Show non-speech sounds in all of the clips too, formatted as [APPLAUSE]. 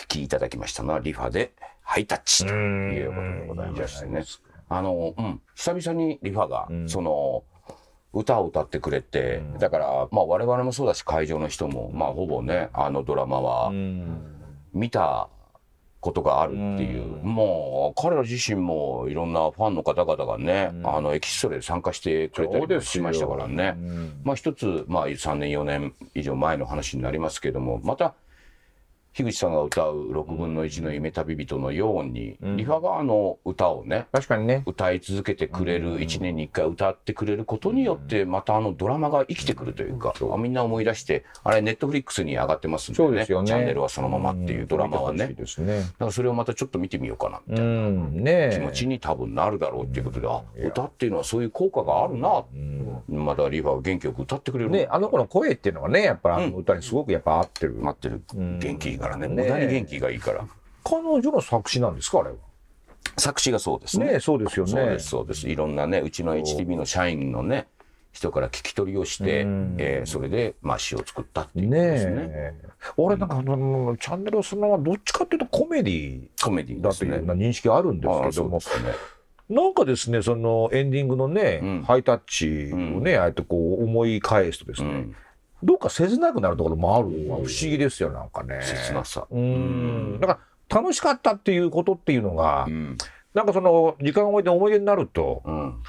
聴きいただきましたのはリファでハイタッチということでございましてね。あの、うん、久々にリファが、その、歌を歌ってくれて、だから、まあ我々もそうだし会場の人も、まあほぼね、あのドラマは見たことがあるっていう、もう彼ら自身もいろんなファンの方々がね、あのエキストラで参加してくれたりもしましたからね。まあ一つ、まあ3年4年以上前の話になりますけども、また、樋口さんが歌う6分の1の夢旅人のように、リファがあの歌をね、確かにね。歌い続けてくれる、1年に1回歌ってくれることによって、またあのドラマが生きてくるというか、あみんな思い出して、あれネットフリックスに上がってますんでね、そうですよね。チャンネルはそのままっていうドラマはね、見てほしいですね。だからそれをまたちょっと見てみようかな、みたういん、ねな気持ちに多分なるだろうっていうことで、あ、歌っていうのはそういう効果があるな、またリファは元気よく歌ってくれる。ね、あの子の声っていうのがね、やっぱりあの歌にすごくやっぱ合ってる。待ってる。元気いいからね。ね無駄に元気がいいから。彼女の作詞なんですか、あれは？作詞がそうですね。ねそうですよね。そうです、そうです。いろんなね、うちの HTV の社員のね、人から聞き取りをして、えーそれで、まあ、詩を作ったっていうですね。え。俺なんかあの、チャンネルをそのままどっちかっていうとコメディコメディだ。というような認識があるんですけども。なんかですね、そのエンディングのね、うんハイタッチをね、ああやってこう思い返すとですね、うん。どっか切なくなるところもある不思議ですよ、なんかね。切なさ。うん。だから楽しかったっていうことっていうのが、うん。なんかその時間を置いて思い出になると、うん。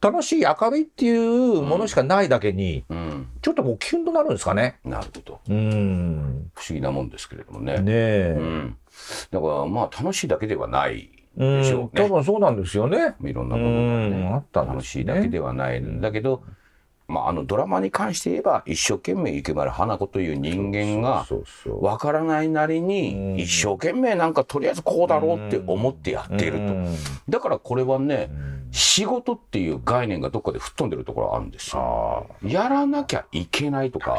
楽しい明るいっていうものしかないだけに、うん。ちょっとこうキュンとなるんですかね。なるほど。うん。不思議なもんですけれどもね。ねえ。うん。だから、まあ、楽しいだけではないうんでしょうね。多分そうなんですよね。いろんな部分がね。うんあったね楽しいだけではないんだけど、まあ、あのドラマに関して言えば一生懸命池丸花子という人間がそうそうわからないなりうんに一生懸命なんかとりあえずこうだろうって思ってやっていると。うんだからこれはねうん仕事っていう概念がどっかで吹っ飛んでるところあるんですよ。あやらなきゃいけないとあ、か。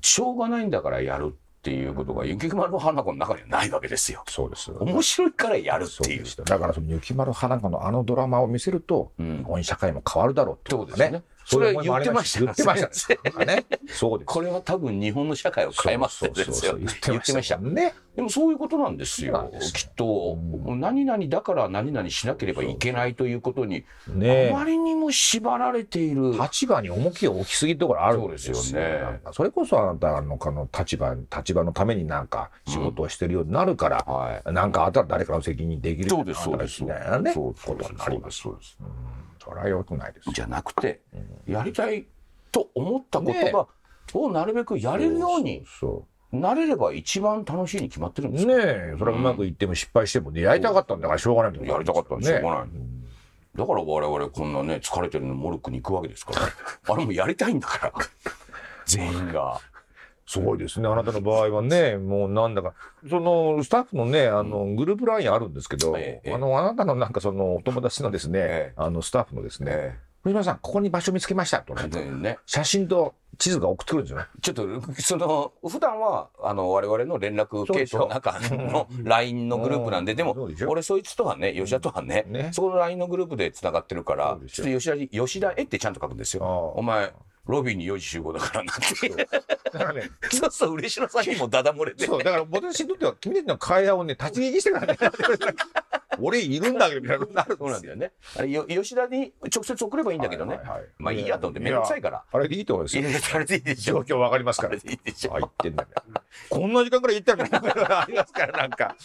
しょうがないんだからやるっていうことが雪丸花子の中にはないわけですよ。そうです。面白いからやるっていうそう。だからその雪丸花子のあのドラマを見せると、うん日本社会も変わるだろうってことですね。それ言ってました言ってましたね。そうです。これは多分日本の社会を変えますってですよ。そうそうそう言ってましたね。でもそういうことなんですよ。ですよきっと、何々だから何々しなければいけないということに、ねあまりにも縛られている。立場に重きを置きすぎるところあるんですよそうですよねそれこそあなたのこの立場、立場のためになんか仕事をしてるようになるから、はい。なんかあったら誰かの責任できるそうです、そうです。みたいなね、そうことになります。そうです。それは良くないです。じゃなくて、やりたいと思ったことが、をなるべくやれるようにそなれれば一番楽しいに決まってるんう。ですよ。ねえ、それがうまくいっても失敗してもね、やりたかったんだからしょうがないとやりたかったんでしょうがね。ない。だから我々こんなね、疲れてるのモルックに行くわけですから。[LAUGHS] あれもやりたいんだから。全員が。すごいですね。あなたの場合はね、もうなんだか、そのスタッフのね、あの、グループラインあるんですけど、ええあの、あなたのなんかそのお友達のですね、ええ。あの、スタッフのですね、え藤島さん、ここに場所見つけましたとね、写真と地図が送ってくるんですよ。ね。ちょっと、その、普段は、あの、我々の連絡系統の中の LINE のグループなんで、うんでも俺そいつとはね、吉田とはね、ね。そこの LINE のグループで繋がってるからちょっと吉田に、吉田へってちゃんと書くんですよ。お前、ロビーに4時集合だからなって。だからね、そうそう、嬉野さんにもダダ漏れて。そう、だから私にとっては君たちの会話をね、立ち聞きしてからね、俺いるんだけど、みたいなことになるんですよ。そうなんだよね。あれ、よ吉田に直接送ればいいんだけどねはいはいはい。まあいいやと思って、めんどくさいから。あれでいいと思いますよ。あれでいいでしょ。状況わかりますからあれ。でいいでしょ。あ、言ってんだね。こんな時間くらい行ったらありますから、なんか。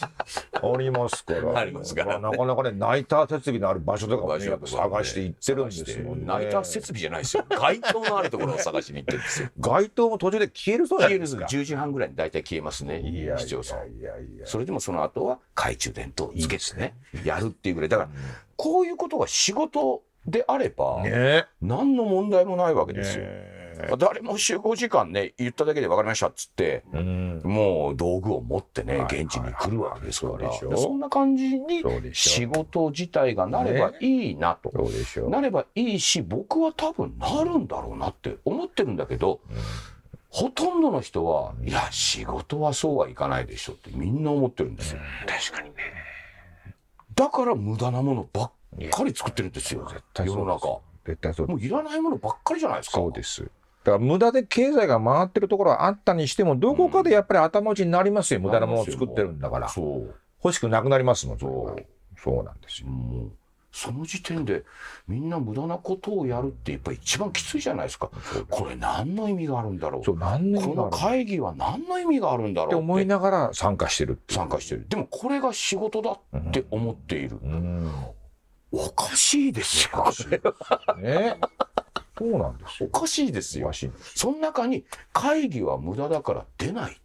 ありますから。ありますからねあなかなかね、ナイター設備のある場所とかもね、探して行ってるんですもんね。ナイター設備じゃないですよ。街灯のあるところを探しに行ってるんですよ。街灯も途中で消えるそうじゃないですか。10時半ぐらいに大体消えますね。いやいや。いやいや。それでもその後は懐中電灯をつけてね、やるっていうぐらい。だから、こういうことが仕事であれば、ね何の問題もないわけですよ。え。誰も集合時間ね、言っただけで分かりましたっつって、うん。もう道具を持ってね、はい現地に来るわけですから、そうでしょでそんな感じに仕事自体がなればいいなと。そうでしょう。なればいいし、僕は多分なるんだろうなって思ってるんだけど、ほとんどの人は、いや、仕事はそうはいかないでしょってみんな思ってるんですよ。確かにね。だから無駄なものばっかり作ってるんですよ。対そうです世の中。絶対そうもういらないものばっかりじゃないですか。そうです。だから無駄で経済が回ってるところはあったにしても、どこかでやっぱり頭打ちになりますよ、無駄なものを作ってるんだから。そう。欲しくなくなりますもん、そうそうなんですよ。もうその時点でみんな無駄なことをやるってやっぱり一番きついじゃないですか。これ何の意味があるんだろう。そう、何年この会議は何の意味があるんだろうって思いながら参加してる参加してる。でもこれが仕事だって思っている。うん。おかしいですよ。ね。そうなんですよ。おかしいですよおか。しいんですその中に会議は無駄だから出ない。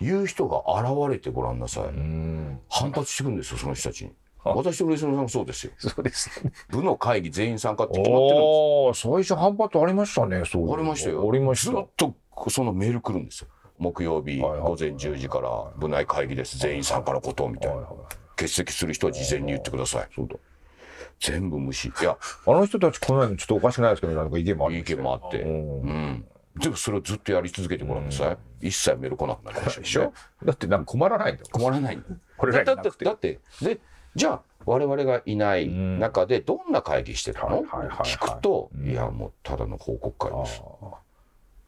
いう人が現れてごらんなさい。うん。反発してくるんですよ、その人たちに。あ私と上島さんもそうですよ。そうですね。部の会議全員参加って決まってるんです最初反発ありましたね。そう。ありましたよ。ありましたずっ。とそのメール来るんですよ。木曜日午前10時から部内会議です。全員参加のことみたいな。欠席する人は事前に言ってください。そうだ。全部無視。いや、あの人たち来ないのちょっとおかしくないですけど、なんか意見もある意見もあって。うんうん。でもそれをずっとやり続けてごらんなさい。一切メール来なくなりましたでしょだってなんか困らないんだよ。困らないんだよこれだだってだってでじゃあ我々がいない中でどんな会議してたの、聞くと、うん。いやもうただの報告会あです。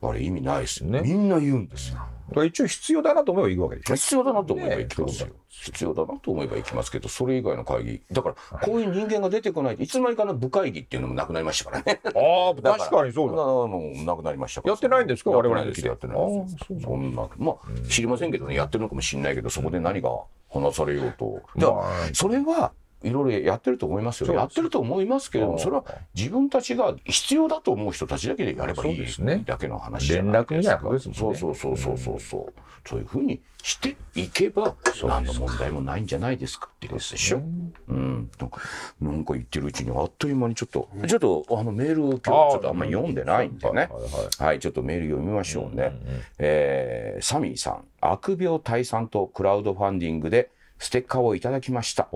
あれ意味ないですよ、ね。みんな言うんですよあ。一応必要だなと思えばいいわけでしょ。必要だなと思えば行きますよ、ね必要だなと思えば行きますけどそれ以外の会議。だからこういう人間が出てこないといつの間にかの部会議っていうのもなくなりましたからね。ああ、確かにそうだ。もうなくなりましたから。やってないんですか？我々の時やってないですそんなまあ知りませんけどね。やってるのかもしれないけどそこで何が話されようと、だからまあ。それはいろいろやってると思いますよ。やってると思いますけれども、それは自分たちが必要だと思う人たちだけでやればいいそうですねだけの話じゃないですもんねそうそうそうそうそうそう。そういうふうにしていけば、何の問題もないんじゃないですかってことでしょ。うん。なんか言ってるうちにあっという間にちょっと、ちょっとあのメールを今日ちょっとあんまり読んでないんでね。はい、ちょっとメール読みましょうね。えーサミーさん、悪病退散とクラウドファンディングでステッカーをいただきました。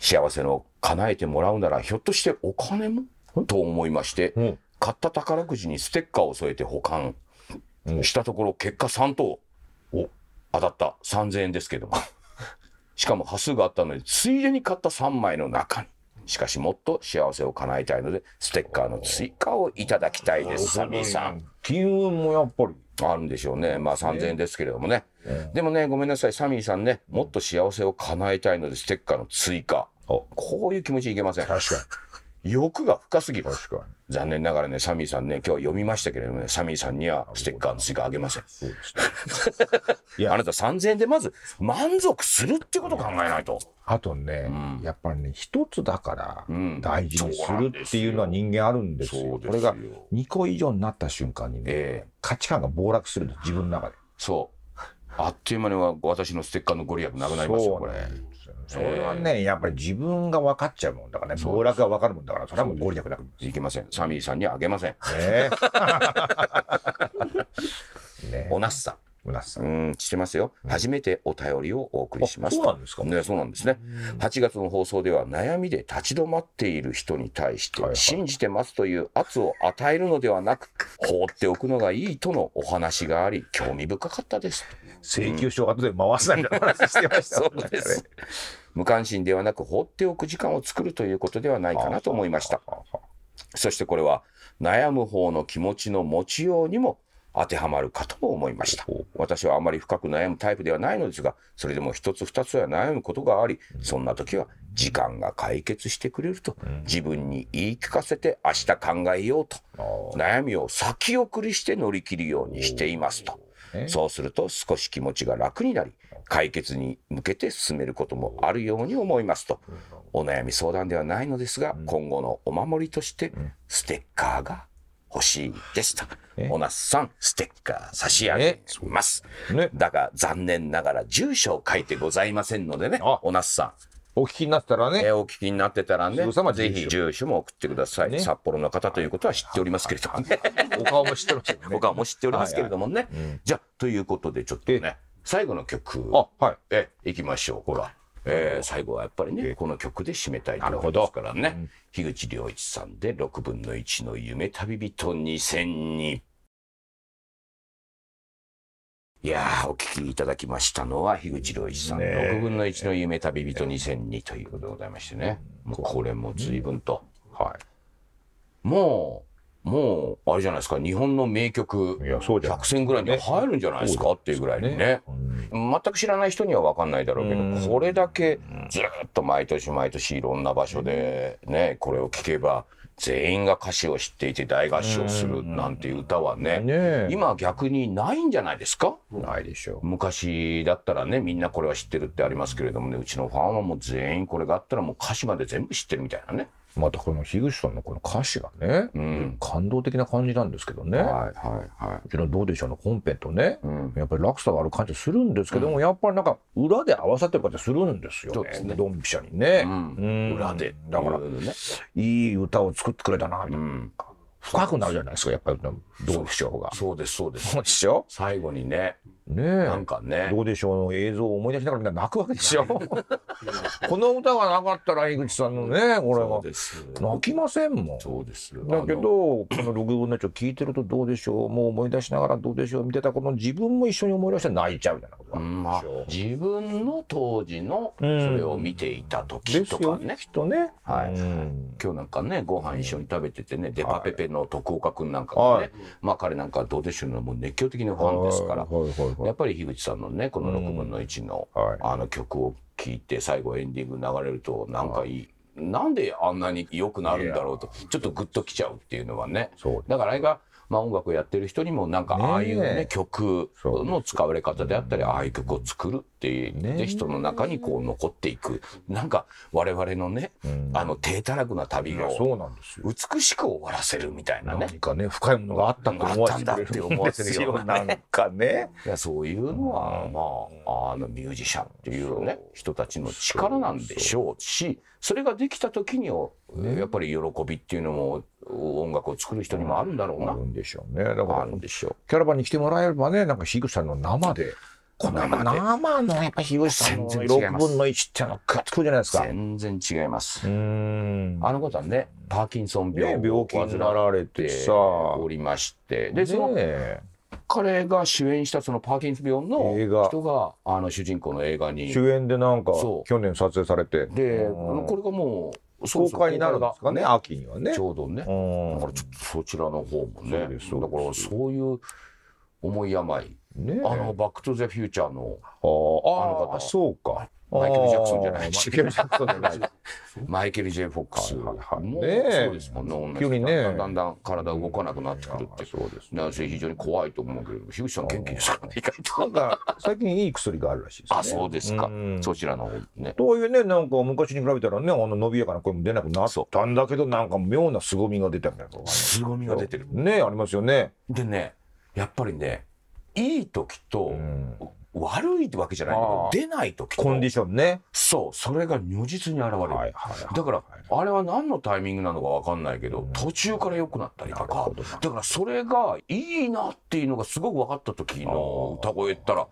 幸せの叶えてもらうなら、ひょっとしてお金も？と思いまして、うん。買った宝くじにステッカーを添えて保管。したところ、結果3等当たった。3000円ですけども。しかも端数があったので、ついでに買った3枚の中に。しかしもっと幸せを叶えたいので、ステッカーの追加をいただきたいです、サミーさん。機運もやっぱり。あるんでしょうね。まあ3000円ですけれどもね。でもね、ごめんなさい、サミーさんね、もっと幸せを叶えたいので、ステッカーの追加。こういう気持ちいけません。確か欲が深すぎるに。。確かに。残念ながらね、サミーさんね、今日は読みましたけれどもね、サミーさんにはステッカーの追加あげません。そうですね。いや [LAUGHS] あなた3000円でまず満足するってことを考えないと。あとね、んやっぱりね、一つだからうん大事にするっていうのは人間あるんですよ。そうですよこれが2個以上になった瞬間にね、ええ価値観が暴落するんです、自分の中で。そう。あっという間には私のステッカーのご利益なくなりますよ、これ。それはね、やっぱり自分が分かっちゃうもんだからね、暴落が分かるもんだから、それはもうご利益なくいけません。サミーさんにはあげません。[LAUGHS] ね。ねおなっさん。うなっさ。うんん、してますよ。初めてお便りをお送りします。あそうなんですか？ね、そうなんですね。8月の放送では悩みで立ち止まっている人に対して信じてますという圧を与えるのではなく放っておくのがいいとのお話があり興味深かったです。請求書を後で回すなみたいな話してましたねうです。無関心ではなく放っておく時間を作るということではないかなと思いました。そしてこれは悩む方の気持ちの持ちようにも当てはまるかとも思いました。私はあまり深く悩むタイプではないのですが、それでも一つ二つは悩むことがあり、そんな時は時間が解決してくれると自分に言い聞かせて明日考えようと悩みを先送りして乗り切るようにしていますと。そうすると少し気持ちが楽になり、解決に向けて進めることもあるように思いますと。お悩み相談ではないのですが、今後のお守りとしてステッカーが欲しいですと。おなっさん、ステッカー差し上げます。ねだが残念ながら住所を書いてございませんのでねあ、おなっさん。お聞きになったらね、えーお聞きになってたらねぜひ住所も送ってください。ね札幌の方ということは知っておりますけれどもね。お顔も知ってますよね。他はも知っておりますけれどもね。うんじゃあ、ということでちょっとね、最後の曲、あ、はい。え、いきましょう。ほら。えー最後はやっぱりね、この曲で締めたいと思いますからね。樋口良一さんで6分の1の夢旅人2002。いやー、お聞きいただきましたのは、樋口良一さん、ねえ6分の1の夢旅人2002ということでございましてね。もうこれも随分と。はい。もう、もう、あれじゃないですか、日本の名曲、100選ぐらいに入るんじゃないですかっていうぐらいにね。全く知らない人には分かんないだろうけど、これだけずっと毎年毎年いろんな場所でね、これを聴けば、全員が歌詞を知っていて大合唱するなんていう歌はね、ね今逆にないんじゃないですか？ないでしょう。昔だったらね、みんなこれは知ってるってありますけれどもね、うちのファンはもう全員これがあったらもう歌詞まで全部知ってるみたいなね。またこの樋口さんのこの歌詞がね、うん、感動的な感じなんですけどね。はいはいはい。うちのどうでしょうの本編とね、うん、やっぱり落差がある感じするんですけども、うん、やっぱりなんか裏で合わさってる感じするんですよね。ねドンピシャにね。裏で。だから、ね、いい歌を作ってくれたな、みたいな。深くなるじゃないですか、やっぱり、どうでしょうが。そうです、そうです。そうでしょ？最後にね。ねなんかね。どうでしょう？の映像を思い出しながら泣くわけでしょ？[LAUGHS] この歌がなかったら、井口さんのね、これは。泣きませんもん。そうです。だけど、この6分の1を聞いてるとどうでしょう、もう思い出しながらどうでしょう、見てたこの自分も一緒に思い出して泣いちゃうみたいなことがあるでしょ、自分の当時のそれを見ていた時とかね。きっとね。はい。今日なんかね、ご飯一緒に食べててね、デパペペの徳岡君なんかもね、まあ彼なんかどうでしょうのもう熱狂的なファンですから。やっぱり樋口さんのねこの6分の1の,、あの曲を聴いて最後エンディング流れるとなんかいい。なんであんなに良くなるんだろうとちょっとグッときちゃうっていうのはね。だからあれがまあ、音楽をやってる人にもなんかああいうね曲の使われ方であったりああいう曲を作るっていう人の中にこう残っていく。なんか我々のね、あの低たらくな旅を美しく終わらせるみたいなね。なんかね深いものがあったんだって思わせるような、な。んかね。いやそういうのはまああのミュージシャンっていうね人たちの力なんでしょうしそれができた時にやっぱり喜びっていうのも音楽を作る人にもあるんだろうな。あるんでしょうね。だからあるんでしょう。キャラバンに来てもらえればね、なんか樋口さんの生で。この生のやっぱ樋口さんの6分の1っていうのがつくじゃないですか。全然違います。あの方はね、パーキンソン病病気になられてさ、おりまして。で、その、彼が主演したそのパーキンソン病の人があの主人公の映画に主演でなんか去年撮影されてでこれがもう公開になるんですかね、秋にはね。ちょうどね。だからちょっとそちらの方もね。だからそういう重い病。ね、あの、バックトゥザフューチャーの、あの方。そうか。マイケル・ジャクソンじゃないマイケル・ジャクソンじゃない。[LAUGHS] マイケル・ジェイ・フォックス。もうそうですもんね。急にね。だんだん体動かなくなってくるって。そうですね。非常に怖いと思うけど、樋口さん元気ですからね、意外と。なんか、最近いい薬があるらしいですね。あ、そうですか。そちらの方ね。というね、なんか昔に比べたらね、あの伸びやかな声も出なくなったんだけど、なんか妙な凄みが出たみたいな。凄みが出てる。ね、ありますよね。でね、やっぱりね、いい時と、悪いわけじゃない。けど、出ない時コンディションね。そう、それが如実に現れる。はいはいはい、だから、あれは何のタイミングなのかわかんないけど、途中から良くなったりとか、だからそれがいいなっていうのがすごく分かった時の歌声ったら、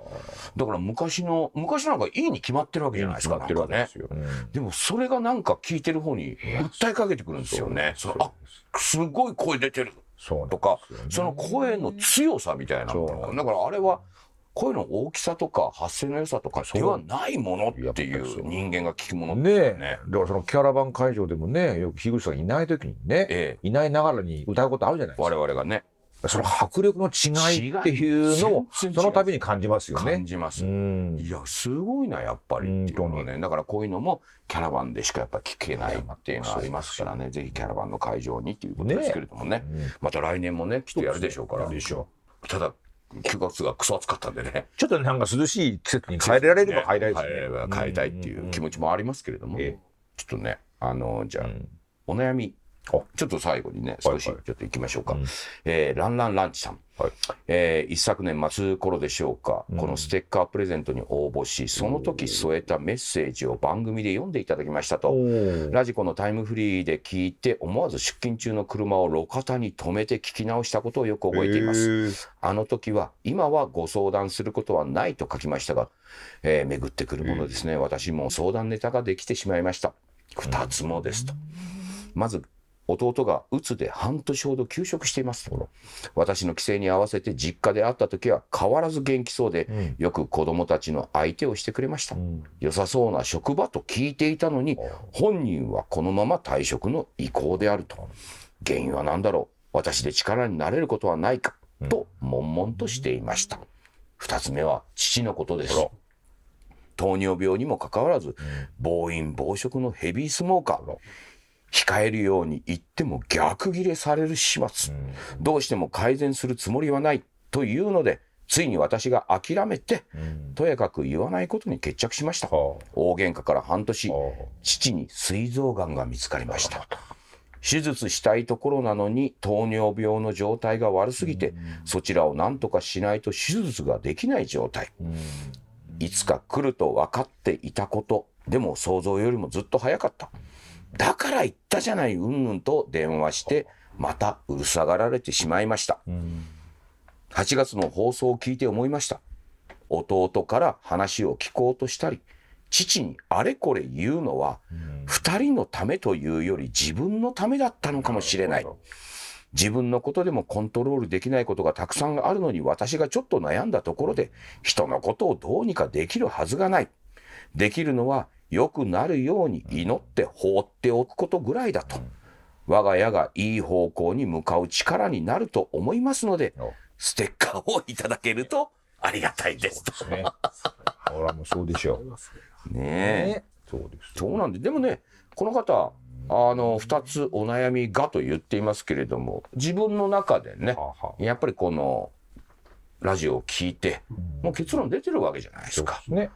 だから昔の、昔なんかいいに決まってるわけじゃないですか。ってるわけですよ。でもそれがなんか聞いてる方に訴えかけてくるんですよね。すごい声出てる。とか、その声の強さみたいなもの。だからあれは、声の大きさとか発声の良さとかではないものっていう人間が聞くものね。ねだからそのキャラバン会場でもねよく樋口さんがいない時にね、ええ、いないながらに歌うことあるじゃないですか。我々がねその迫力の違いっていうのをその度に感じますよね。感じます。いやすごいなやっぱり。っていうのはねだからこういうのもキャラバンでしかやっぱ聞けないっていうのはありますからね。ぜひキャラバンの会場にっていうことですけれどもね、ね、また来年もねきっとやるでしょうから。ただ9月がクソ暑かったんでね。ちょっとなんか涼しい季節に帰れられれば帰りたいですね。帰りたいっていう気持ちもありますけれども、ちょっとね、あの、じゃあ、お悩みちょっと最後にね、少しちょっと行きましょうか。はいはい、えー、ランランランチさん。はい、えー、一昨年末頃でしょうか、うん、このステッカープレゼントに応募し、その時添えたメッセージを番組で読んでいただきましたと、ラジコのタイムフリーで聞いて、思わず出勤中の車を路肩に止めて聞き直したことをよく覚えています。あの時は、今はご相談することはないと書きましたが、えー、巡ってくるものですね、私も相談ネタができてしまいました。二つもですと。まず弟がうつで半年ほど休職しています。私の帰省に合わせて実家で会った時は変わらず元気そうで、うん、よく子供たちの相手をしてくれました、うん、良さそうな職場と聞いていたのに、本人はこのまま退職の意向であると。原因は何だろう？私で力になれることはないか、と悶々としていました。二つ目は父のことです。糖尿病にもかかわらず、暴飲暴食のヘビースモーカー。控えるように言っても逆ギレされる始末。どうしても改善するつもりはないというので、ついに私が諦めて、とやかく言わないことに決着しました。大喧嘩から半年、父に膵臓がんが見つかりました。手術したいところなのに糖尿病の状態が悪すぎて、そちらを何とかしないと手術ができない状態。いつか来ると分かっていたこと、でも想像よりもずっと早かった。だから言ったじゃない、うんぬんと電話して、またうるさがられてしまいました。8月の放送を聞いて思いました。弟から話を聞こうとしたり、父にあれこれ言うのは、二人のためというより自分のためだったのかもしれない。自分のことでもコントロールできないことがたくさんあるのに私がちょっと悩んだところで人のことをどうにかできるはずがない。できるのは良くなるように祈って放っておくことぐらいだと。我が家がいい方向に向かう力になると思いますので、ステッカーをいただけるとありがたいです。そうですね。俺はもうそうでしょう。ねえ。そうです。そうなんで、でもね、この方、あの、二つお悩みがと言っていますけれども、自分の中でね、やっぱりこの、ラジオを聞いて、もう結論出てるわけじゃないですか。すね。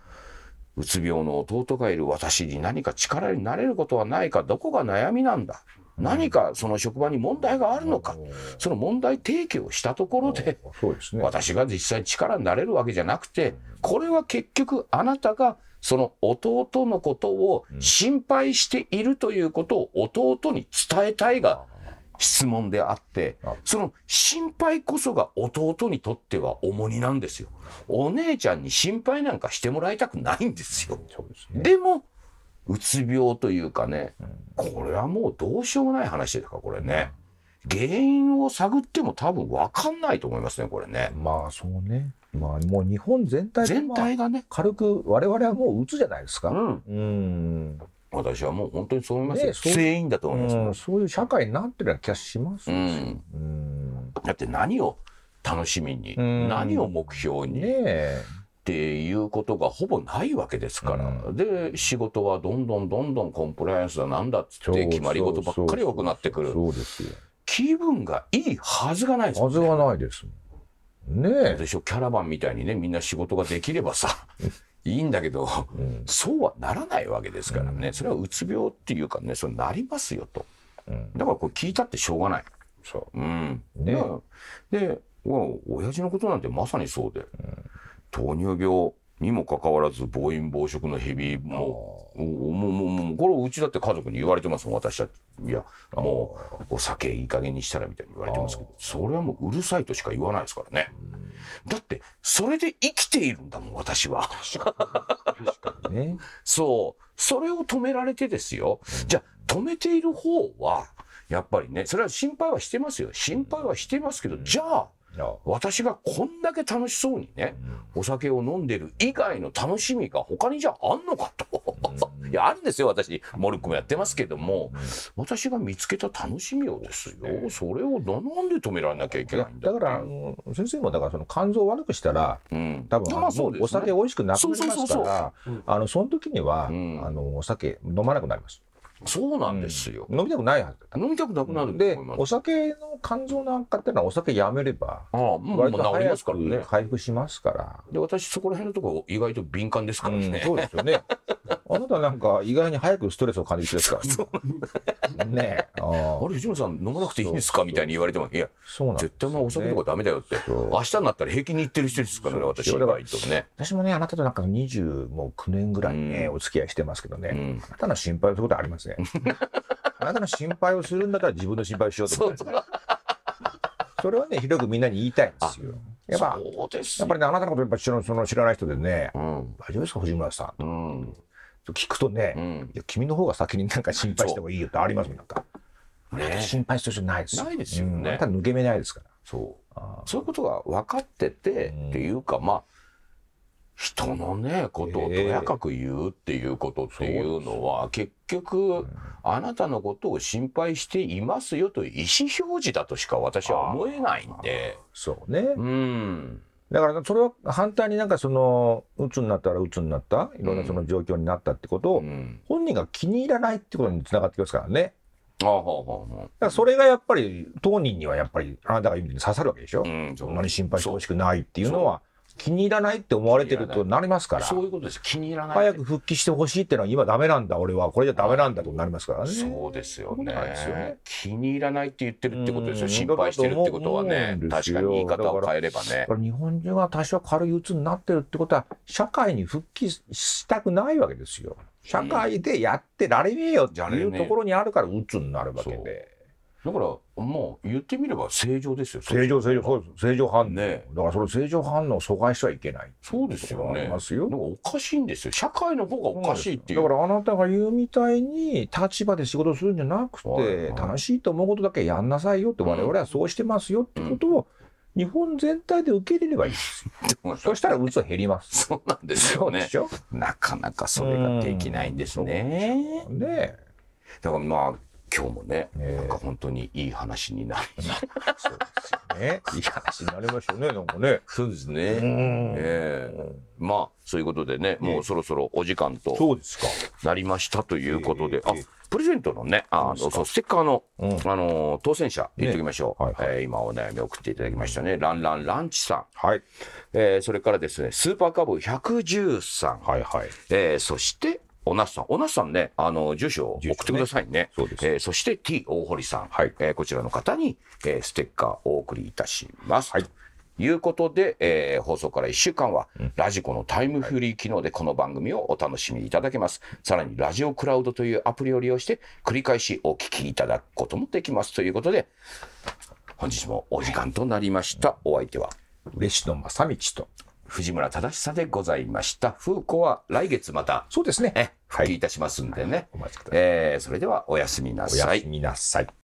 うつ病の弟がいる私に何か力になれることはないか、どこが悩みなんだ。何かその職場に問題があるのか、その問題提起をしたところで、私が実際力になれるわけじゃなくて、これは結局あなたがその弟のことを心配しているということを弟に伝えたいが質問であって、その心配こそが弟にとっては重荷なんですよ。お姉ちゃんに心配なんかしてもらいたくないんですよ。でも、うつ病というかね、これはもうどうしようもない話ですか、これね。原因を探っても多分分かんないと思いますね、これね。まあそうね。まあもう日本全体、全体がね。軽く我々はもううつじゃないですか。うん。うん私はもう本当にそう思いますよ。全員だと思います、うん、そういう社会になってるような気がします、うん、うん。だって何を楽しみに、何を目標に、ねっていうことがほぼないわけですから、うん、で仕事はどんどんどんどんコンプライアンスだなんだっつって決まり事ばっかり多くなってくる。そうですよ。気分がいいはずがないですよ、ね、はずがないですねえ。でしょ？キャラバンみたいにねみんな仕事ができればさいいんだけど、うん、そうはならないわけですからね、うん、それはうつ病っていうかねそれなりますよと、うん、だからこれ聞いたってしょうがない。そう、うん、ね。で親父のことなんてまさにそうで、糖尿病にもかかわらず暴飲暴食のヘビもう、もう、もう、もう、これうちだって家族に言われてますもん、私たち。いや、もう、お酒いい加減にしたらみたいに言われてますけど、それはもううるさいとしか言わないですからね。だって、それで生きているんだもん、私は。確かにね。そう。それを止められてですよ。じゃあ、止めている方は、やっぱりね、それは心配はしてますよ。心配はしてますけど、じゃあ、私がこんだけ楽しそうにね、お酒を飲んでる以外の楽しみが他にじゃあんのかと。[LAUGHS] いや、あるんですよ、私。モルックもやってますけども、私が見つけた楽しみをですよ。それをなんで止められなきゃいけないんだだから、先生もだからその肝臓を悪くしたら、うん、多分、まあそうお酒美味しくなくなりますから、あの、その時には、あの、お酒飲まなくなります。そうなんですよ。飲みたくないはず。飲みたくなくなるで、お酒の肝臓の悪化ってのはお酒やめれば、ああ、もう治りますからね。回復しますから。で、私そこら辺のところ意外と敏感ですからね。そうですよね。[LAUGHS] あなたなんか意外に早くストレスを感じてですから。ねえ。あれ、藤野さん飲まなくていいんですか？みたいに言われても、いや、絶対お酒とかダメだよって。明日になったら平気に言ってる人ですからね、私意外とね。私もね、あなたとなんか29年ぐらいね、お付き合いしてますけどね、あなたの心配することありません？[LAUGHS] あなたの心配をするんだったら自分の心配をしようと思って。それはね、広くみんなに言いたいんですよ。やっぱ、やっぱりね、あなたのことやっぱそのその知らない人でね、うん、大丈夫ですか、藤村さん？うん、聞くとね、うん、いや、君の方が先になんか心配してもいいよってありますもん、なんか。ね、心配する人ないですよ。ないですよね。あなた抜け目ないですから。そう。そういうことが分かってて、っていうか、まあ、人のね、ことをとやかく言うっていうことっていうのは、結局、あなたのことを心配していますよと意思表示だとしか私は思えないんで。そうね。うん。だからそれは反対になんかその、鬱になったら鬱になった、いろんなその状況になったってことを、本人が気に入らないってことにつながってきますからね。ああ、だからそれがやっぱり当人にはやっぱりあなたが言うに刺さるわけでしょ、うん、そんなに心配してほしくないっていうのは気に入らないって思われてるとなりますから。そういうことです。気に入らない。早く復帰してほしいっていうのは今ダメなんだ。俺はこれじゃダメなんだとなりますからね。そうですよね、ね、気に入らないって言ってるってことですよ。心配してるってことはね。確かに言い方を変えればね。日本人は多少軽い鬱になってるってことは社会に復帰したくないわけですよ。社会でやってられねえよっていうところにあるから鬱になるわけで。だからもう言ってみれば正常ですよ正常正常そうです。正常反応、ね、だからその正常反応を阻害してはいけないそうですよ。ねますよおかしいんですよ。社会の方がおかしいっていう。だからあなたが言うみたいに立場で仕事するんじゃなくて、はいはい、楽しいと思うことだけやんなさいよって我々はそうしてますよってことを、日本全体で受け入れればいいですよ。[LAUGHS] そしたら嘘減ります。そうなんですよ。ね。なかなかそれができないんですね。ねだからまあ、今日もね、えー、なんか本当にいい話になりそうですよね。[LAUGHS] いい話になりましたね、なんかね。そうですね。えー、まあ、そういうことでね、もうそろそろお時間となりましたということで、あ、プレゼントのね、あの、そう、ステッカーの、うん、あの、当選者、言っときましょう。ねはいはい、えー、今お悩み送っていただきましたね。ランランランチさん。はい。えー、それからですね、スーパーカブ113。はいはい。えー、そして、おなすさん。おなすさんね、あの、住所を送ってくださいね。ねそうです。えー、そして T 大堀さん。はい。えー、こちらの方に、えー、ステッカーをお送りいたします。はい。いうことで、えー、放送から1週間は、うん、ラジコのタイムフリー機能でこの番組をお楽しみいただけます。さらに、ラジオクラウドというアプリを利用して、繰り返しお聞きいただくこともできます。ということで、本日もお時間となりました。お相手は、嬉野正道と、藤村正久でございました。風子は来月また、そうですね。復帰いたしますんでね。はい、お待ちください。えー、それではおやすみなさい。おやすみなさい。